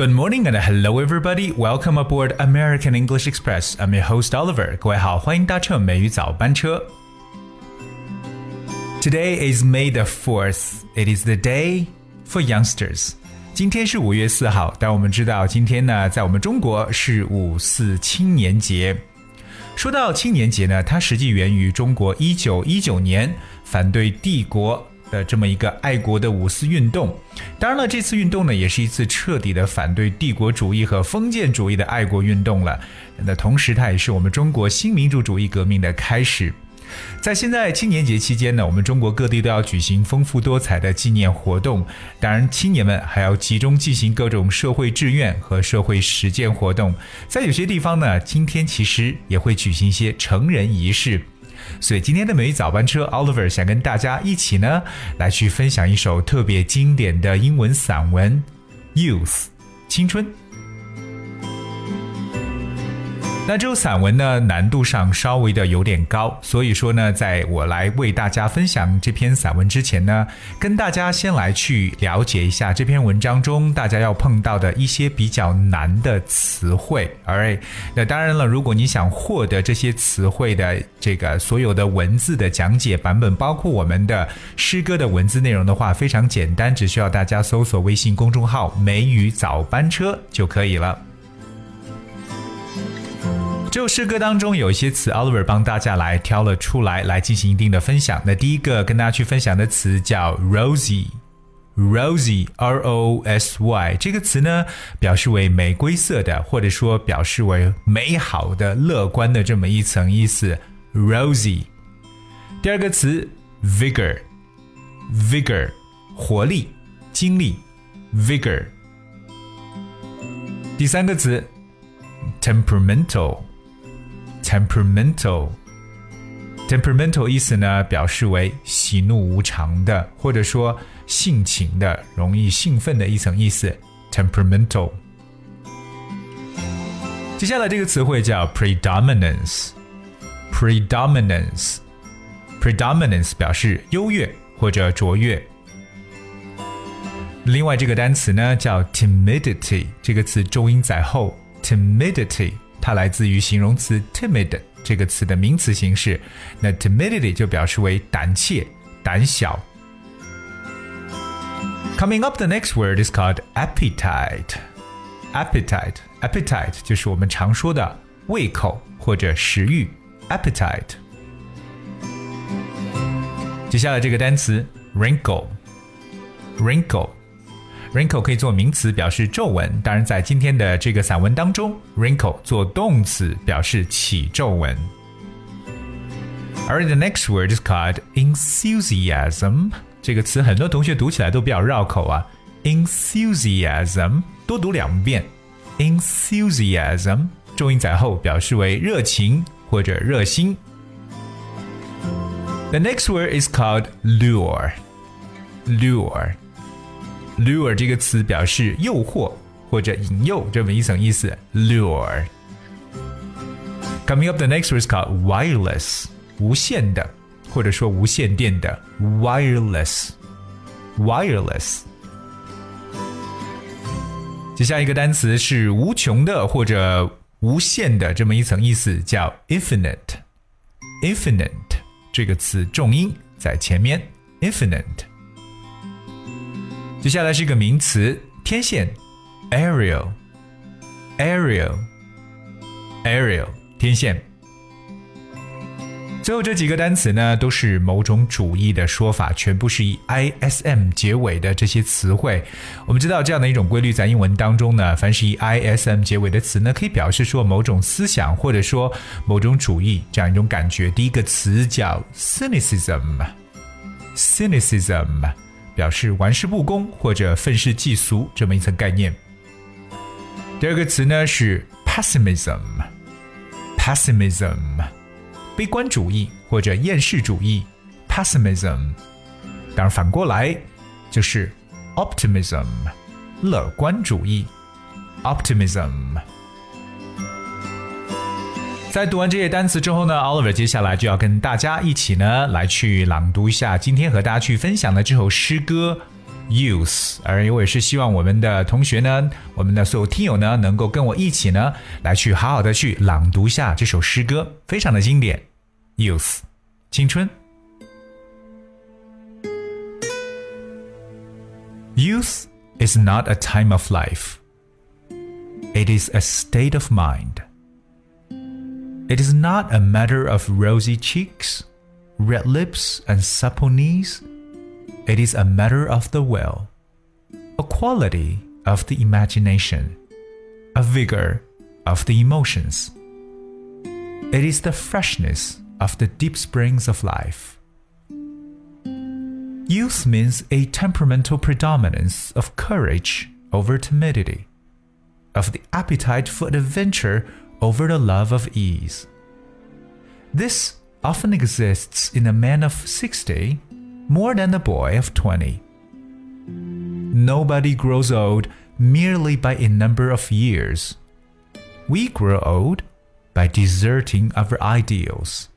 Good morning and hello everybody. Welcome aboard American English Express. I'm your host Oliver. 各位好，欢迎搭乘美语早班车。Today is May the 4th. It is the day for youngsters. 今天是五月四号，但我们知道今天呢，在我们中国是五四青年节。说到青年节呢，它实际源于中国一九一九年反对帝国。 的这么一个爱国的五四运动，当然了，这次运动呢，也是一次彻底的反对帝国主义和封建主义的爱国运动了。那同时，它也是我们中国新民主主义革命的开始。在现在青年节期间呢，我们中国各地都要举行丰富多彩的纪念活动。当然，青年们还要集中进行各种社会志愿和社会实践活动。在有些地方呢，今天其实也会举行一些成人仪式。所以今天的美语早班车，Oliver 想跟大家一起呢，来去分享一首特别经典的英文散文《Youth》青春。那这首散文呢，难度上稍微的有点高，所以说呢，在我来为大家分享这篇散文之前呢，跟大家先来去了解一下这篇文章中大家要碰到的一些比较难的词汇。Alright，那当然了，如果你想获得这些词汇的这个所有的文字的讲解版本，包括我们的诗歌的文字内容的话，非常简单，只需要大家搜索微信公众号“梅雨早班车”就可以了。这首诗歌当中有一些词，Oliver 帮大家来挑了出来，来进行一定的分享。那第一个跟大家去分享的词叫 rosy，rosy，r o s y，这个词呢表示为玫瑰色的，或者说表示为美好的、乐观的这么一层意思。rosy。第二个词 vigor，vigor，活力、精力，vigor。第三个词 temperamental。Temperamental，temperamental 意思呢，表示为喜怒无常的，或者说性情的、容易兴奋的一层意思。temperamental。接下来这个词汇叫 predominance，predominance，predominance 表示优越或者卓越。另外这个单词呢叫 timidity，这个词重音在后，timidity。它来自于形容词 timid 这个词的名词形式，那 timidity 就表示为胆怯、胆小。Coming up, the next word is called appetite. Appetite, appetite 就是我们常说的胃口或者食欲。Appetite。接下来这个单词 wrinkle, wrinkle。wrinkle 可以做名词表示皱纹，当然在今天的这个散文当中，wrinkle 做动词表示起皱纹。而 the next word is called enthusiasm，这个词很多同学读起来都比较绕口啊。enthusiasm 多读两遍，enthusiasm 重音在后，表示为热情或者热心。The next word is called lure，lure。lure Lure 这个词表示诱惑或者引诱这么一层意思。lure。Coming up, the next word is called wireless，无线的或者说无线电的 wireless。wireless。接下一个单词是无穷的或者无限的这么一层意思，叫 infinite。infinite 这个词重音在前面，infinite。接下来是一个名词，天线，aerial，aerial，aerial，天线。最后这几个单词呢，都是某种主义的说法，全部是以 ism 结尾的这些词汇。我们知道这样的一种规律，在英文当中呢，凡是以 ism 结尾的词呢，可以表示说某种思想或者说某种主义这样一种感觉。第一个词叫 cynicism，cynicism。表示玩世不恭或者愤世嫉俗这么一层概念。第二个词呢是 pessimism，pessimism，悲观主义或者厌世主义，pessimism。当然反过来就是 optimism，乐观主义，optimism。在读完这些单词之后呢，Oliver 接下来就要跟大家一起呢来去朗读一下今天和大家去分享的这首诗歌《Youth，而我也是希望我们的同学呢，我们的所有听友呢，能够跟我一起呢，来去好好的去朗读一下这首诗歌，非常的经典。Youth，青春。Youth is not a time of life. It is a state of mind. It is not a matter of rosy cheeks, red lips, and supple knees it is a matter of the will, a quality of the imagination, a vigor of the emotions. It is the freshness of the deep springs of life. Youth means a temperamental predominance of courage over timidity, of the appetite for adventure over the love of ease. This often exists in a man of 60 more than a boy of 20. Nobody grows old merely by a number of years. We grow old by deserting our ideals.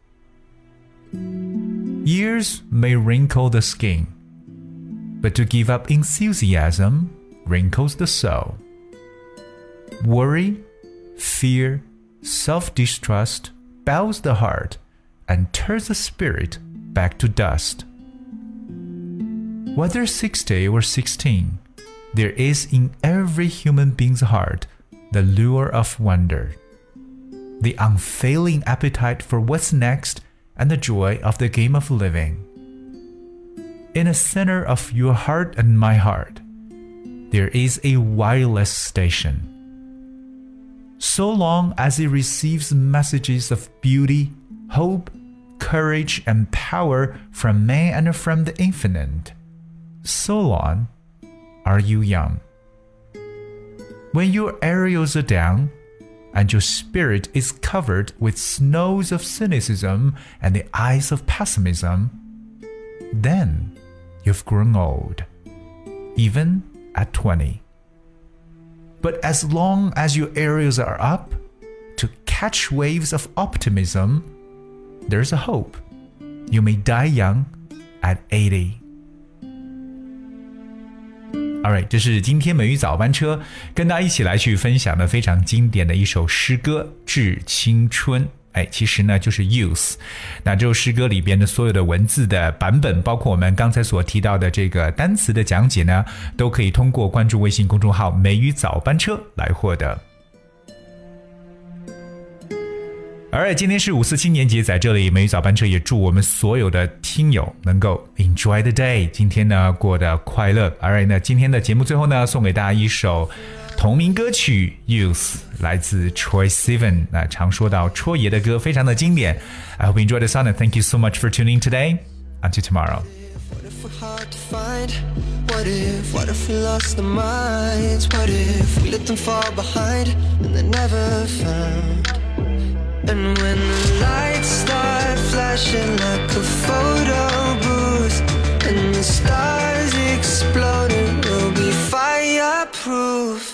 Years may wrinkle the skin, but to give up enthusiasm wrinkles the soul. Worry, fear, self distrust bows the heart and turns the spirit back to dust. Whether 60 or 16, there is in every human being's heart the lure of wonder, the unfailing appetite for what's next, and the joy of the game of living. In the center of your heart and my heart, there is a wireless station. So long as it receives messages of beauty, hope, courage, and power from man and from the infinite, so long are you young. When your aerials are down and your spirit is covered with snows of cynicism and the ice of pessimism, then you've grown old, even at 20. But as long as your aerials are up to catch waves of optimism, there's a hope. You may die young at 80. Alright，这是今天美语早班车跟大家一起来去分享的非常经典的一首诗歌《致青春》。哎，其实呢就是 use。那这首诗歌里边的所有的文字的版本，包括我们刚才所提到的这个单词的讲解呢，都可以通过关注微信公众号“美语早班车”来获得。而今天是五四青年节，在这里，美语早班车也祝我们所有的听友能够 enjoy the day，今天呢过得快乐。而那今天的节目最后呢，送给大家一首同名歌曲《Youth》来自 Troye Sivan。那常说到戳爷的歌，非常的经典。I hope you enjoyed the song and thank you so much for tuning today. Until tomorrow. Hard to find? What if, what if we lost minds? What if we let them fall behind and they never found? And when the lights start flashing like a photo booth and the stars exploding, we'll be fireproof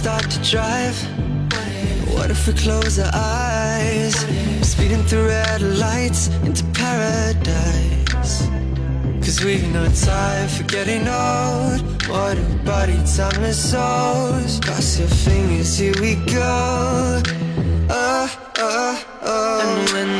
start to drive? What if we close our eyes? Speeding through red lights into paradise. Cause we've no time for getting old What a body time is souls Cross your fingers, here we go Oh, oh, oh And when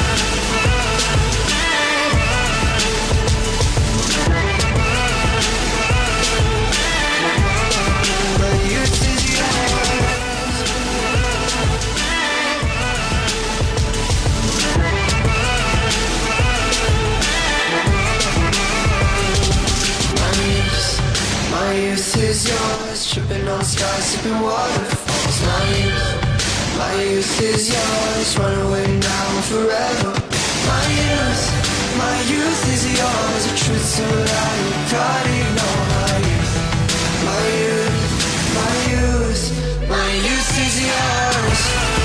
been wonderful. It's not. My youth is yours. Run away now forever. My youth, my youth is yours. A truth so loud you can't ignore. My youth, my youth, my youth, my youth is yours.